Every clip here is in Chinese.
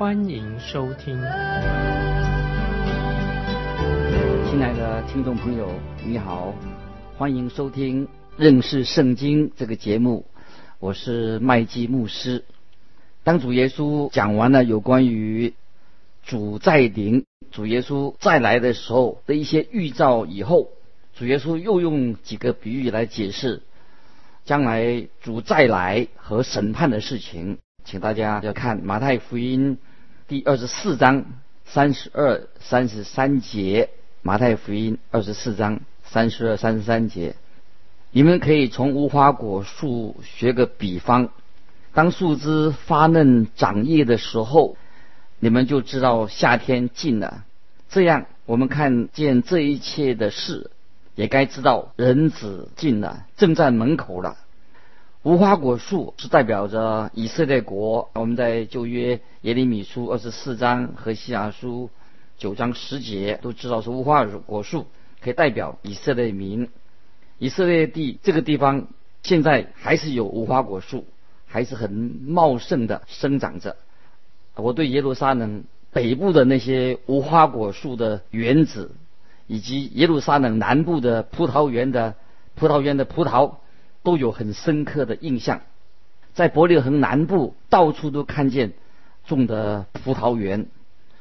欢迎收听。亲爱的听众朋友，你好，欢迎收听认识圣经这个节目。我是麦基牧师。当主耶稣讲完了有关于主再临、主耶稣再来的时候的一些预兆以后，主耶稣又用几个比喻来解释将来主再来和审判的事情。请大家要看马太福音第二十四章三十二、三十三节。马太福音二十四章三十二、三十三节。你们可以从无花果树学个比方，当树枝发嫩长叶的时候，你们就知道夏天近了。这样，我们看见这一切的事，也该知道人子近了，正在门口了。无花果树是代表着以色列国。我们在旧约耶利米书二十四章和西亚书九章十节都知道是无花果树可以代表以色列民。以色列地这个地方现在还是有无花果树，还是很茂盛的生长着。我对耶路撒冷北部的那些无花果树的园子，以及耶路撒冷南部的葡萄园的葡萄园的葡萄，都有很深刻的印象。在伯利恒南部，到处都看见种的葡萄园，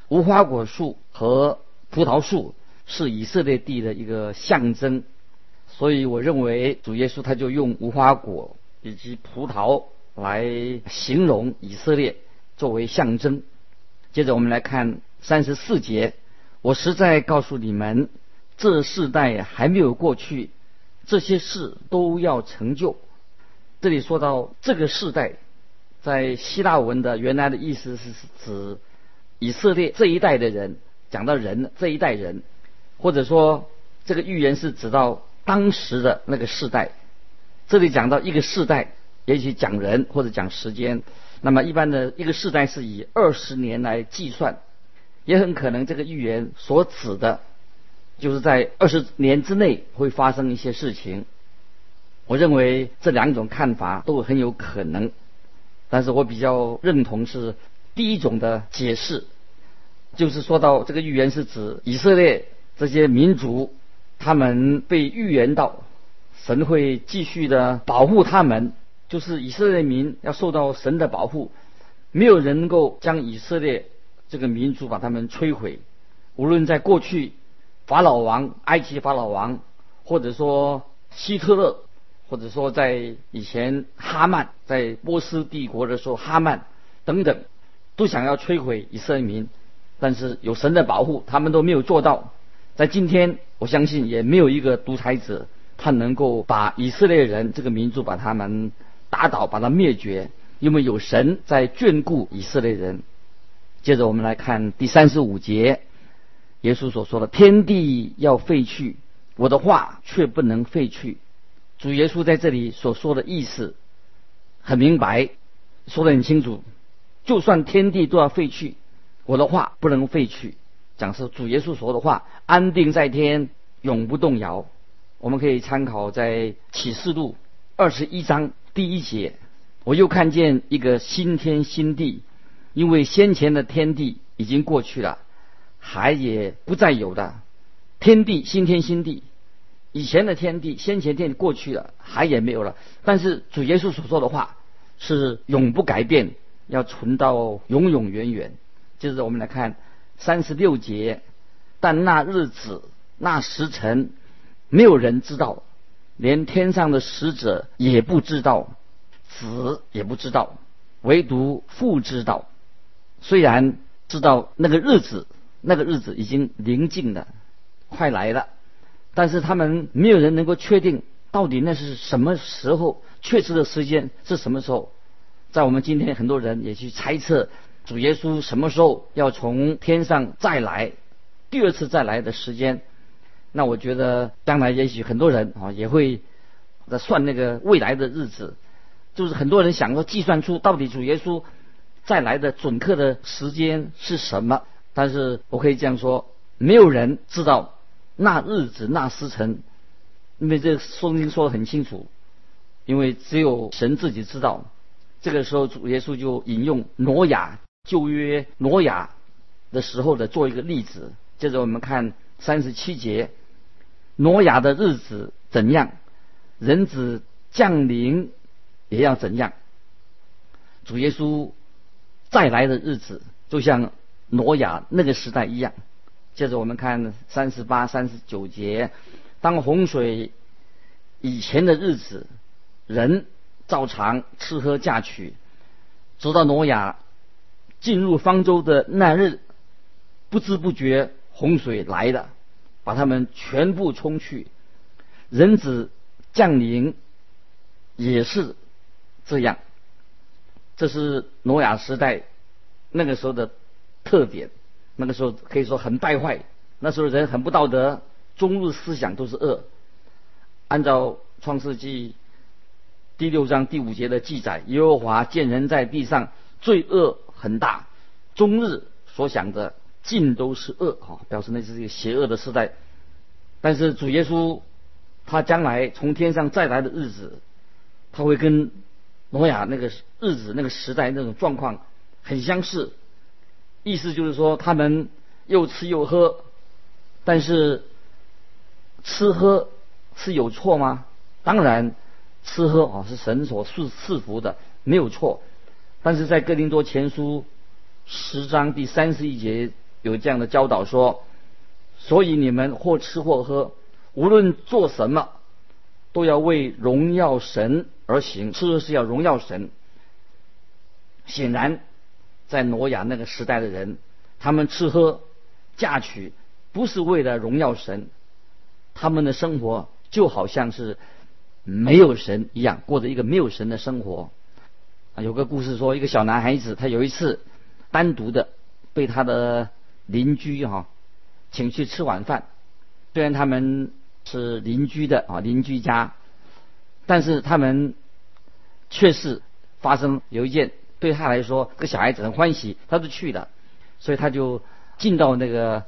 无花果树和葡萄树是以色列地的一个象征。所以我认为主耶稣他就用无花果以及葡萄来形容以色列作为象征。接着我们来看三十四节，我实在告诉你们，这世代还没有过去，这些事都要成就。这里说到这个世代，在希腊文的原来的意思是指以色列这一代的人，讲到人这一代人，或者说这个预言是指到。当时的那个世代，这里讲到一个世代，也许讲人或者讲时间。那么一般的一个世代是以二十年来计算，也很可能这个预言所指的，就是在二十年之内会发生一些事情。我认为这两种看法都很有可能，但是我比较认同是第一种的解释，就是说到这个预言是指以色列这些民族。他们被预言到，神会继续的保护他们，就是以色列民要受到神的保护，没有人能够将以色列这个民族把他们摧毁。无论在过去，法老王、埃及法老王，或者说希特勒，或者说在以前哈曼在波斯帝国的时候，哈曼等等，都想要摧毁以色列民，但是有神的保护，他们都没有做到。在今天。我相信也没有一个独裁者，他能够把以色列人这个民族把他们打倒，把他灭绝，因为有神在眷顾以色列人。接着我们来看第三十五节，耶稣所说的：“天地要废去，我的话却不能废去。”主耶稣在这里所说的意思很明白，说得很清楚。就算天地都要废去，我的话不能废去。讲是主耶稣说的话，安定在天，永不动摇。我们可以参考在启示录二十一章第一节，我又看见一个新天新地，因为先前的天地已经过去了，海也不再有的。天地新天新地，以前的天地先前天过去了，海也没有了。但是主耶稣所说的话是永不改变，要存到永永远远。就是我们来看。三十六节，但那日子、那时辰，没有人知道，连天上的使者也不知道，子也不知道，唯独父知道。虽然知道那个日子，那个日子已经临近了，快来了，但是他们没有人能够确定到底那是什么时候，确实的时间是什么时候。在我们今天，很多人也去猜测主耶稣什么时候要从天上再来，第二次再来的时间。那我觉得将来也许很多人啊也会在算那个未来的日子，就是很多人想说计算出到底主耶稣再来的准确的时间是什么。但是我可以这样说，没有人知道那日子那时辰，因为这圣经说的很清楚，因为只有神自己知道。这个时候主耶稣就引用挪亚旧约挪亚的时候的做一个例子。接着我们看三十七节。挪亚的日子怎样，人子降临也要怎样。主耶稣再来的日子，就像挪亚那个时代一样。接着我们看三十八、三十九节，当洪水以前的日子，人照常吃喝嫁娶，直到挪亚进入方舟的那日，不知不觉洪水来了。把他们全部冲去，人子降临也是这样。这是挪亚时代那个时候的特点。那个时候可以说很败坏，那时候人很不道德，终日思想都是恶。按照创世纪第六章第五节的记载，耶和华见人在地上罪恶很大，终日所想的。尽都是恶哈，表示那是一个邪恶的时代。但是主耶稣他将来从天上再来的日子，他会跟挪亚那个日子那个时代那种状况很相似。意思就是说，他们又吃又喝，但是吃喝是有错吗？当然，吃喝啊是神所赐赐福的，没有错。但是在哥林多前书十章第三十一节。有这样的教导说，所以你们或吃或喝，无论做什么，都要为荣耀神而行。吃是要荣耀神。显然，在挪亚那个时代的人，他们吃喝嫁娶，不是为了荣耀神，他们的生活就好像是没有神一样，过着一个没有神的生活。啊，有个故事说，一个小男孩子，他有一次单独的被他的邻居哈，请去吃晚饭。虽然他们是邻居的啊，邻居家，但是他们却是发生有一件对他来说，这个小孩子很欢喜，他是去的，所以他就进到那个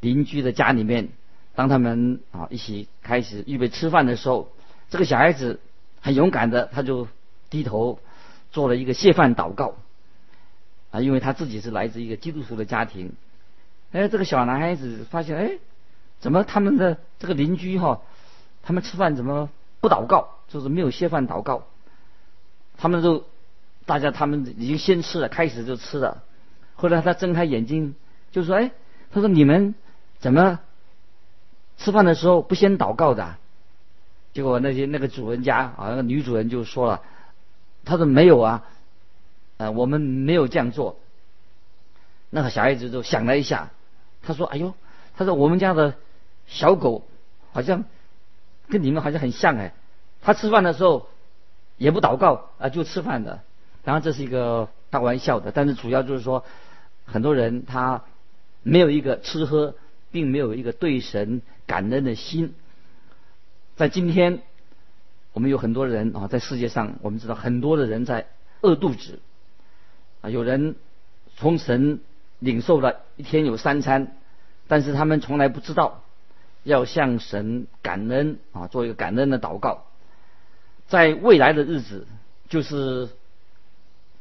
邻居的家里面。当他们啊一起开始预备吃饭的时候，这个小孩子很勇敢的，他就低头做了一个谢饭祷告啊，因为他自己是来自一个基督徒的家庭。哎，这个小男孩子发现，哎，怎么他们的这个邻居哈，他们吃饭怎么不祷告，就是没有谢饭祷告？他们就大家他们已经先吃了，开始就吃了。后来他睁开眼睛就说：“哎，他说你们怎么吃饭的时候不先祷告的？”结果那些那个主人家啊，那个女主人就说了：“他说没有啊，呃，我们没有这样做。”那个小孩子就想了一下。他说：“哎呦，他说我们家的小狗好像跟你们好像很像哎。他吃饭的时候也不祷告啊，就吃饭的。然后这是一个开玩笑的，但是主要就是说，很多人他没有一个吃喝，并没有一个对神感恩的心。在今天，我们有很多人啊，在世界上，我们知道很多的人在饿肚子啊，有人从神。”领受了一天有三餐，但是他们从来不知道要向神感恩啊，做一个感恩的祷告。在未来的日子，就是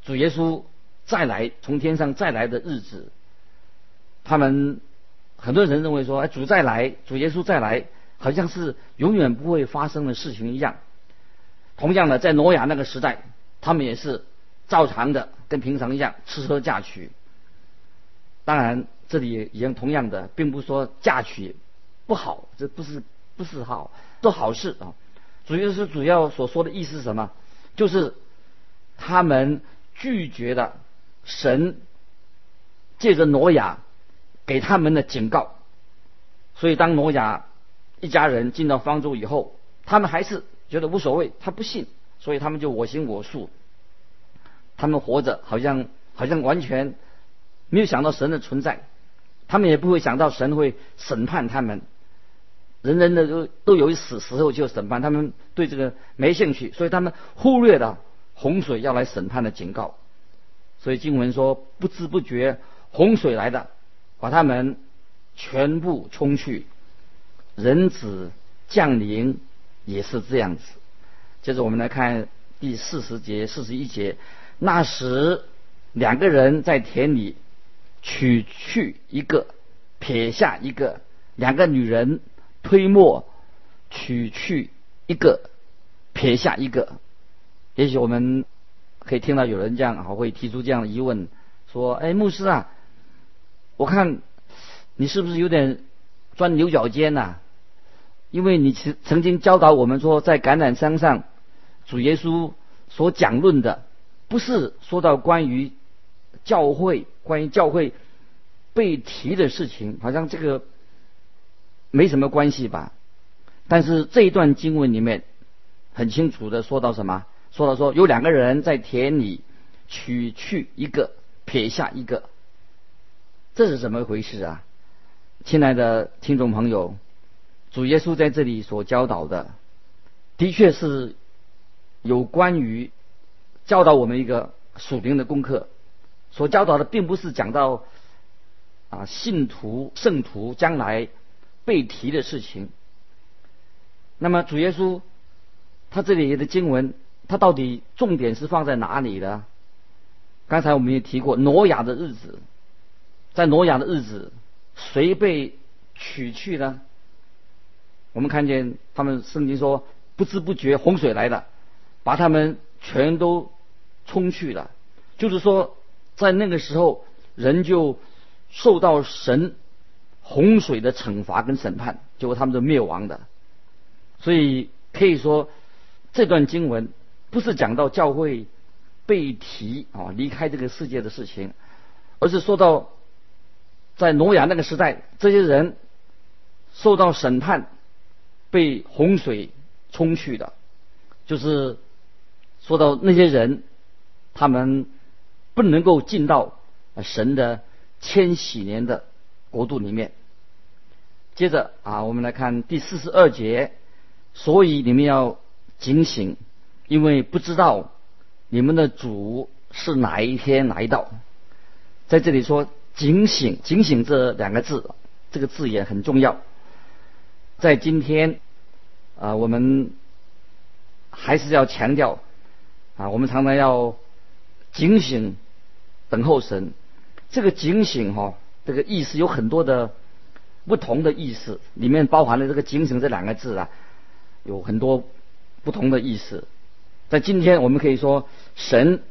主耶稣再来从天上再来的日子，他们很多人认为说，哎，主再来，主耶稣再来，好像是永远不会发生的事情一样。同样的，在挪亚那个时代，他们也是照常的，跟平常一样吃喝嫁娶。当然，这里也一样同样的，并不是说嫁娶不好，这不是不是好，都好事啊。主要是主要所说的意思是什么？就是他们拒绝了神借着挪亚给他们的警告，所以当挪亚一家人进到方舟以后，他们还是觉得无所谓，他不信，所以他们就我行我素，他们活着好像好像完全没有想到神的存在，他们也不会想到神会审判他们。人人的都都有死时候就审判，他们对这个没兴趣，所以他们忽略了洪水要来审判的警告。所以经文说，不知不觉洪水来的，把他们全部冲去。人子降临也是这样子。接着我们来看第四十节、四十一节。那时两个人在田里取去一个，撇下一个，两个女人。推磨取去一个，撇下一个。也许我们可以听到有人这样啊，会提出这样的疑问：说，哎，牧师啊，我看你是不是有点钻牛角尖呐？因为你曾曾经教导我们说，在橄榄山上，主耶稣所讲论的，不是说到关于教会、关于教会被提的事情，好像这个。没什么关系吧，但是这一段经文里面很清楚的说到什么？说到说有两个人在田里取去一个，撇下一个，这是怎么回事啊？亲爱的听众朋友，主耶稣在这里所教导的，的确是有关于教导我们一个属灵的功课，所教导的并不是讲到啊信徒圣徒将来。被提的事情，那么主耶稣他这里的经文，他到底重点是放在哪里的？刚才我们也提过，挪亚的日子，在挪亚的日子，谁被取去呢？我们看见他们圣经说，不知不觉洪水来了，把他们全都冲去了。就是说，在那个时候，人就受到神。洪水的惩罚跟审判，结果他们都灭亡的。所以可以说，这段经文不是讲到教会被提啊离开这个世界的事情，而是说到在挪亚那个时代，这些人受到审判，被洪水冲去的，就是说到那些人，他们不能够进到神的千禧年的。国度里面，接着啊，我们来看第四十二节。所以你们要警醒，因为不知道你们的主是哪一天来到。在这里说警醒，警醒这两个字，这个字也很重要。在今天啊，我们还是要强调啊，我们常常要警醒，等候神。这个警醒哈。这个意思有很多的不同的意思，里面包含了这个“精神”这两个字啊，有很多不同的意思。在今天，我们可以说，神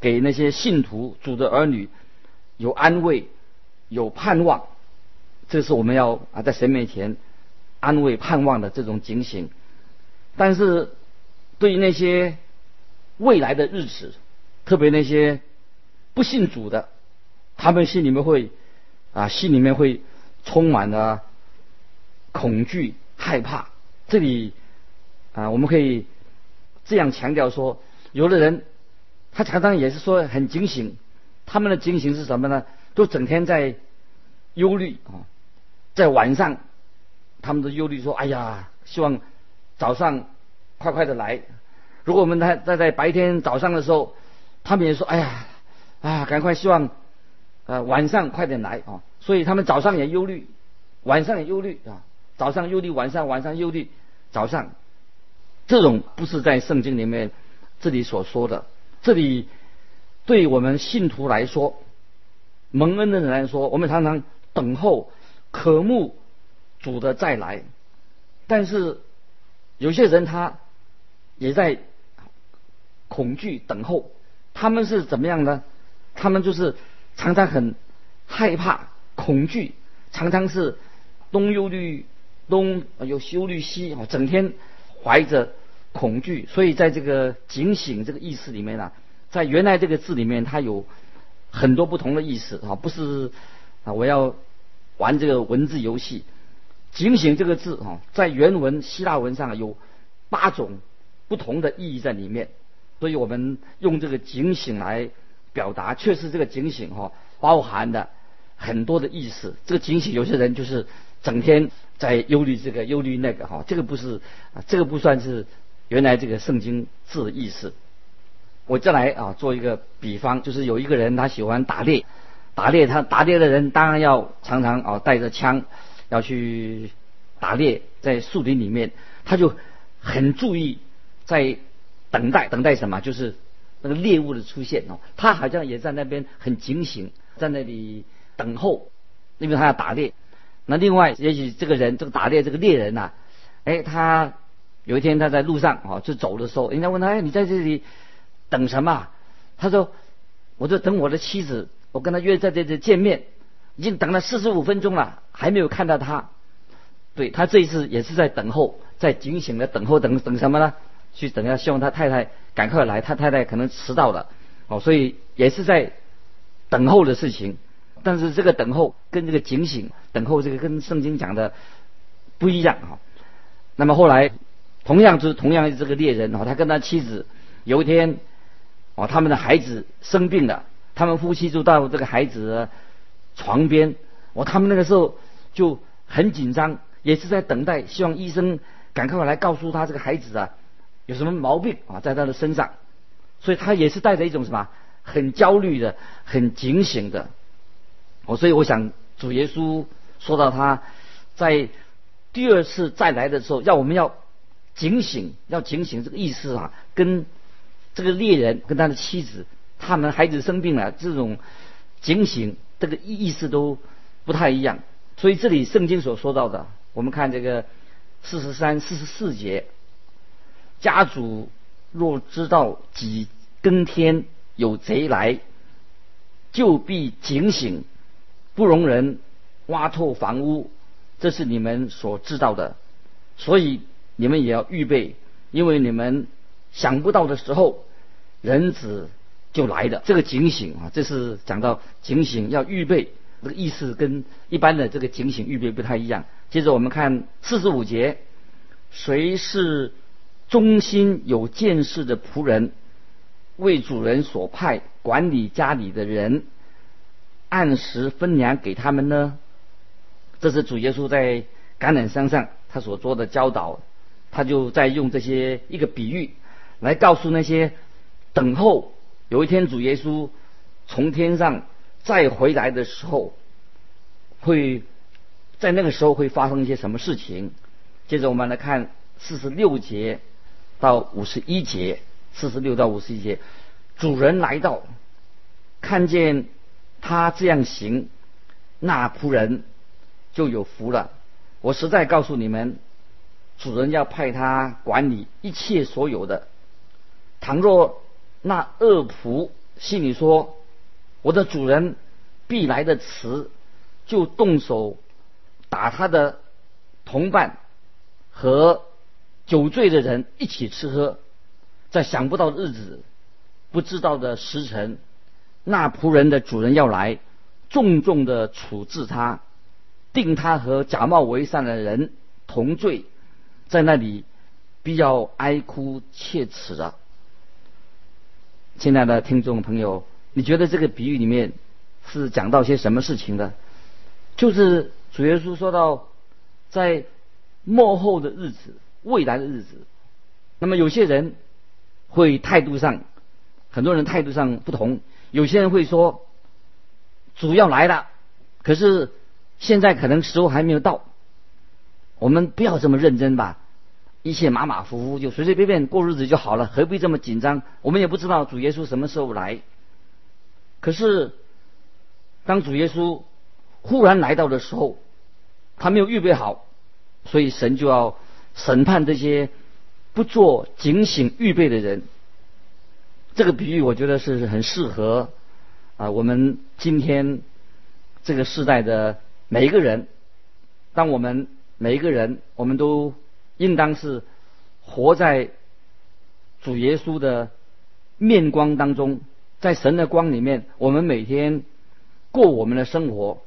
给那些信徒、主的儿女有安慰、有盼望，这是我们要啊在神面前安慰、盼望的这种警醒。但是，对于那些未来的日子，特别那些不信主的，他们心里面会。啊，心里面会充满了恐惧、害怕。这里啊，我们可以这样强调说，有的人他常常也是说很警醒，他们的警醒是什么呢？都整天在忧虑啊，在晚上他们的忧虑说：“哎呀，希望早上快快的来。”如果我们在在在白天早上的时候，他们也说：“哎呀，啊，赶快希望。”呃，晚上快点来啊！所以他们早上也忧虑，晚上也忧虑啊。早上忧虑，晚上晚上忧虑，早上，这种不是在圣经里面这里所说的。这里对我们信徒来说，蒙恩的人来说，我们常常等候、渴慕主的再来。但是有些人他也在恐惧等候，他们是怎么样呢？他们就是。常常很害怕、恐惧，常常是东忧虑东，有忧虑西啊，整天怀着恐惧。所以在这个警醒这个意思里面呢，在原来这个字里面，它有很多不同的意思啊，不是啊，我要玩这个文字游戏。警醒这个字啊，在原文希腊文上有八种不同的意义在里面，所以我们用这个警醒来。表达确实这个警醒哈，包含的很多的意思。这个警醒，有些人就是整天在忧虑这个忧虑那个哈，这个不是啊，这个不算是原来这个圣经字的意思。我再来啊，做一个比方，就是有一个人他喜欢打猎，打猎他打猎的人当然要常常啊带着枪要去打猎，在树林里面，他就很注意在等待等待什么，就是那个猎物的出现哦，他好像也在那边很警醒，在那里等候，因为他要打猎。那另外，也许这个人这个打猎这个猎人呐，哎，他有一天他在路上啊就走的时候，人家问他，哎，你在这里？等什么？他说：“我就等我的妻子，我跟他约在这里见面，已经等了四十五分钟了，还没有看到他。对他这一次也是在等候，在警醒的等候，等等什么呢？去等下，希望他太太赶快来。他太太可能迟到了，哦，所以也是在等候的事情。但是这个等候跟这个警醒等候，这个跟圣经讲的不一样啊。那么后来，同样是同样这个猎人哦，他跟他妻子有一天。”哦，他们的孩子生病了，他们夫妻就到这个孩子床边。哦，他们那个时候就很紧张，也是在等待，希望医生赶快来告诉他这个孩子啊有什么毛病啊在他的身上。所以他也是带着一种什么很焦虑的、很警醒的。哦，所以我想主耶稣说到他在第二次再来的时候，要我们要警醒，要警醒这个意思啊，跟。这个猎人跟他的妻子，他们孩子生病了，这种警醒，这个意意思都不太一样。所以这里圣经所说到的，我们看这个四十三、四十四节，家主若知道几更天有贼来，就必警醒，不容人挖透房屋。这是你们所知道的，所以你们也要预备，因为你们。想不到的时候，人子就来了。这个警醒啊，这是讲到警醒要预备，这个意思跟一般的这个警醒预备不太一样。接着我们看四十五节，谁是忠心有见识的仆人，为主人所派管理家里的人，按时分粮给他们呢？这是主耶稣在橄榄山上他所做的教导，他就在用这些一个比喻。来告诉那些等候有一天主耶稣从天上再回来的时候，会在那个时候会发生一些什么事情？接着我们来看四十六节到五十一节，四十六到五十一节，主人来到，看见他这样行，那仆人就有福了。我实在告诉你们，主人要派他管理一切所有的。倘若那恶仆心里说：“我的主人必来的迟”，就动手打他的同伴和酒醉的人一起吃喝，在想不到的日子、不知道的时辰，那仆人的主人要来，重重的处置他，定他和假冒为善的人同罪，在那里必要哀哭切齿的。亲爱的听众朋友，你觉得这个比喻里面是讲到些什么事情的？就是主耶稣说到，在末后的日子、未来的日子，那么有些人会态度上，很多人态度上不同。有些人会说，主要来了，可是现在可能时候还没有到，我们不要这么认真吧。一切马马虎虎，就随随便便过日子就好了，何必这么紧张？我们也不知道主耶稣什么时候来。可是，当主耶稣忽然来到的时候，他没有预备好，所以神就要审判这些不做警醒预备的人。这个比喻我觉得是很适合啊，我们今天这个时代的每一个人。当我们每一个人，我们都。应当是活在主耶稣的面光当中，在神的光里面，我们每天过我们的生活。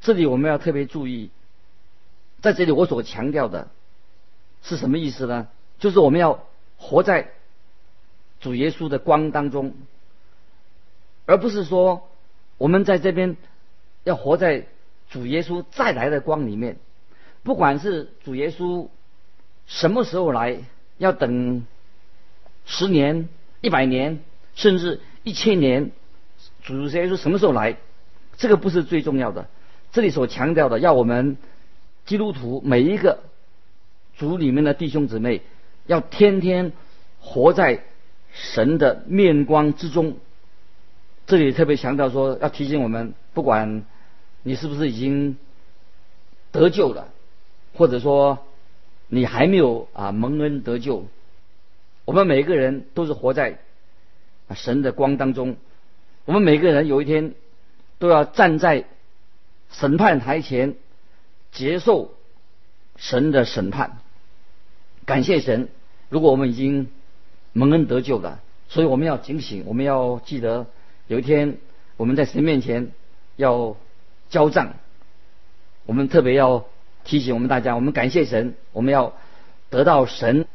这里我们要特别注意，在这里我所强调的是什么意思呢？就是我们要活在主耶稣的光当中，而不是说我们在这边要活在主耶稣再来的光里面，不管是主耶稣什么时候来，要等十年、一百年，甚至一千年，主耶稣什么时候来，这个不是最重要的。这里所强调的，要我们基督徒每一个主里面的弟兄姊妹，要天天活在神的面光之中。这里特别强调说，要提醒我们，不管你是不是已经得救了，或者说你还没有啊蒙恩得救，我们每个人都是活在神的光当中。我们每个人有一天都要站在审判台前，接受神的审判。感谢神，如果我们已经蒙恩得救了，所以我们要警醒，我们要记得。有一天，我们在神面前要交账，我们特别要提醒我们大家，我们感谢神，我们要得到神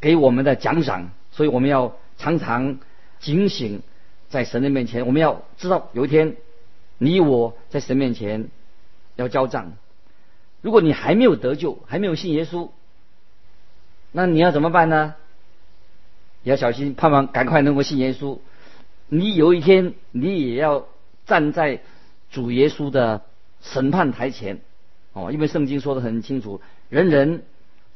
给我们的奖赏，所以我们要常常警醒在神的面前。我们要知道，有一天你我在神面前要交账。如果你还没有得救，还没有信耶稣，那你要怎么办呢？你要小心，盼望赶快能够信耶稣。你有一天，你也要站在主耶稣的审判台前，哦，因为圣经说的很清楚，人人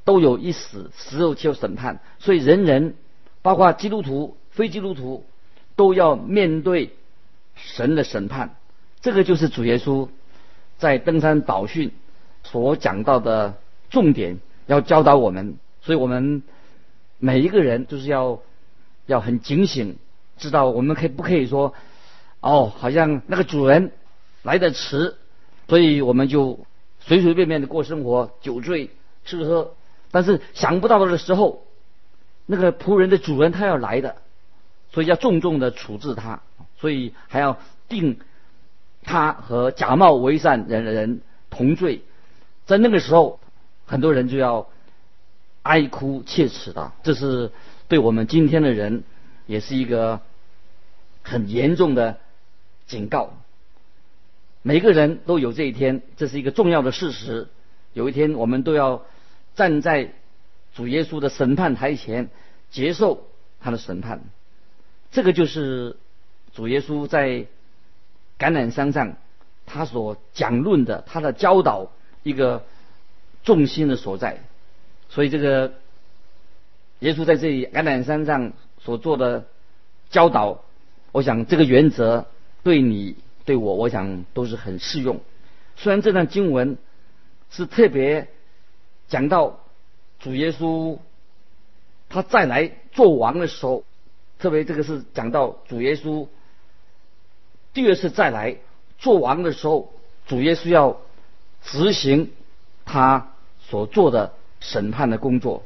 都有一死，死后就审判，所以人人，包括基督徒、非基督徒，都要面对神的审判。这个就是主耶稣在登山宝训所讲到的重点，要教导我们。所以我们每一个人就是要要很警醒。知道我们可以不可以说，哦，好像那个主人来的迟，所以我们就随随便便的过生活，酒醉吃喝。但是想不到的时候，那个仆人的主人他要来的，所以要重重的处置他，所以还要定他和假冒为善人人同罪。在那个时候，很多人就要哀哭切齿的。这是对我们今天的人也是一个。很严重的警告，每个人都有这一天，这是一个重要的事实。有一天，我们都要站在主耶稣的审判台前，接受他的审判。这个就是主耶稣在橄榄山上他所讲论的，他的教导一个重心的所在。所以，这个耶稣在这里橄榄山上所做的教导。我想这个原则对你对我，我想都是很适用。虽然这段经文是特别讲到主耶稣他再来做王的时候，特别这个是讲到主耶稣第二次再来做王的时候，主耶稣要执行他所做的审判的工作。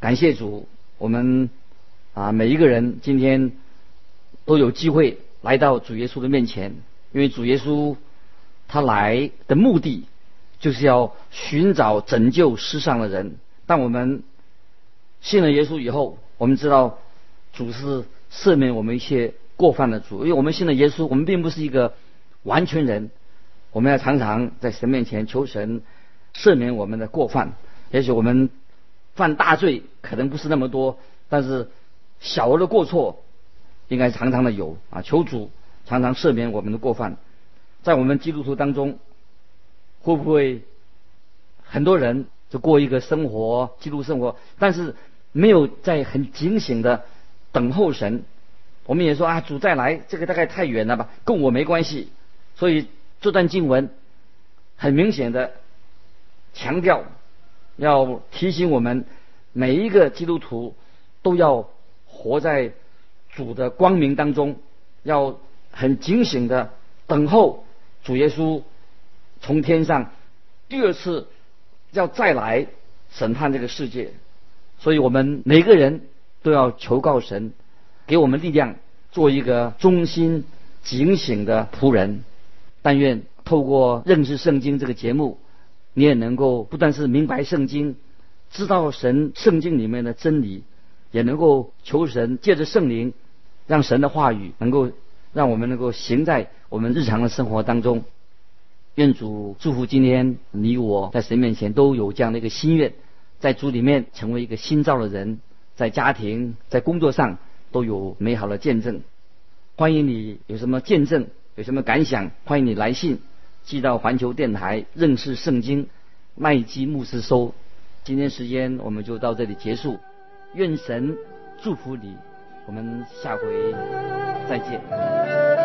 感谢主，我们啊每一个人今天。都有机会来到主耶稣的面前，因为主耶稣他来的目的就是要寻找拯救世上的人。但我们信了耶稣以后，我们知道主是赦免我们一些过犯的主。因为我们信了耶稣，我们并不是一个完全人，我们要常常在神面前求神赦免我们的过犯。也许我们犯大罪可能不是那么多，但是小额的过错。应该常常的有啊，求主常常赦免我们的过犯。在我们基督徒当中，会不会很多人就过一个生活，基督生活，但是没有在很警醒的等候神？我们也说啊，主再来，这个大概太远了吧，跟我没关系。所以这段经文很明显的强调，要提醒我们每一个基督徒都要活在。主的光明当中，要很警醒的等候主耶稣从天上第二次要再来审判这个世界，所以我们每个人都要求告神，给我们力量，做一个忠心警醒的仆人。但愿透过认识圣经这个节目，你也能够不但是明白圣经，知道神圣经里面的真理，也能够求神借着圣灵。让神的话语能够让我们能够行在我们日常的生活当中。愿主祝福今天你我在神面前都有这样的一个心愿，在主里面成为一个新造的人，在家庭、在工作上都有美好的见证。欢迎你有什么见证、有什么感想，欢迎你来信寄到环球电台认识圣经麦基牧师收。今天时间我们就到这里结束，愿神祝福你，我们下回再见。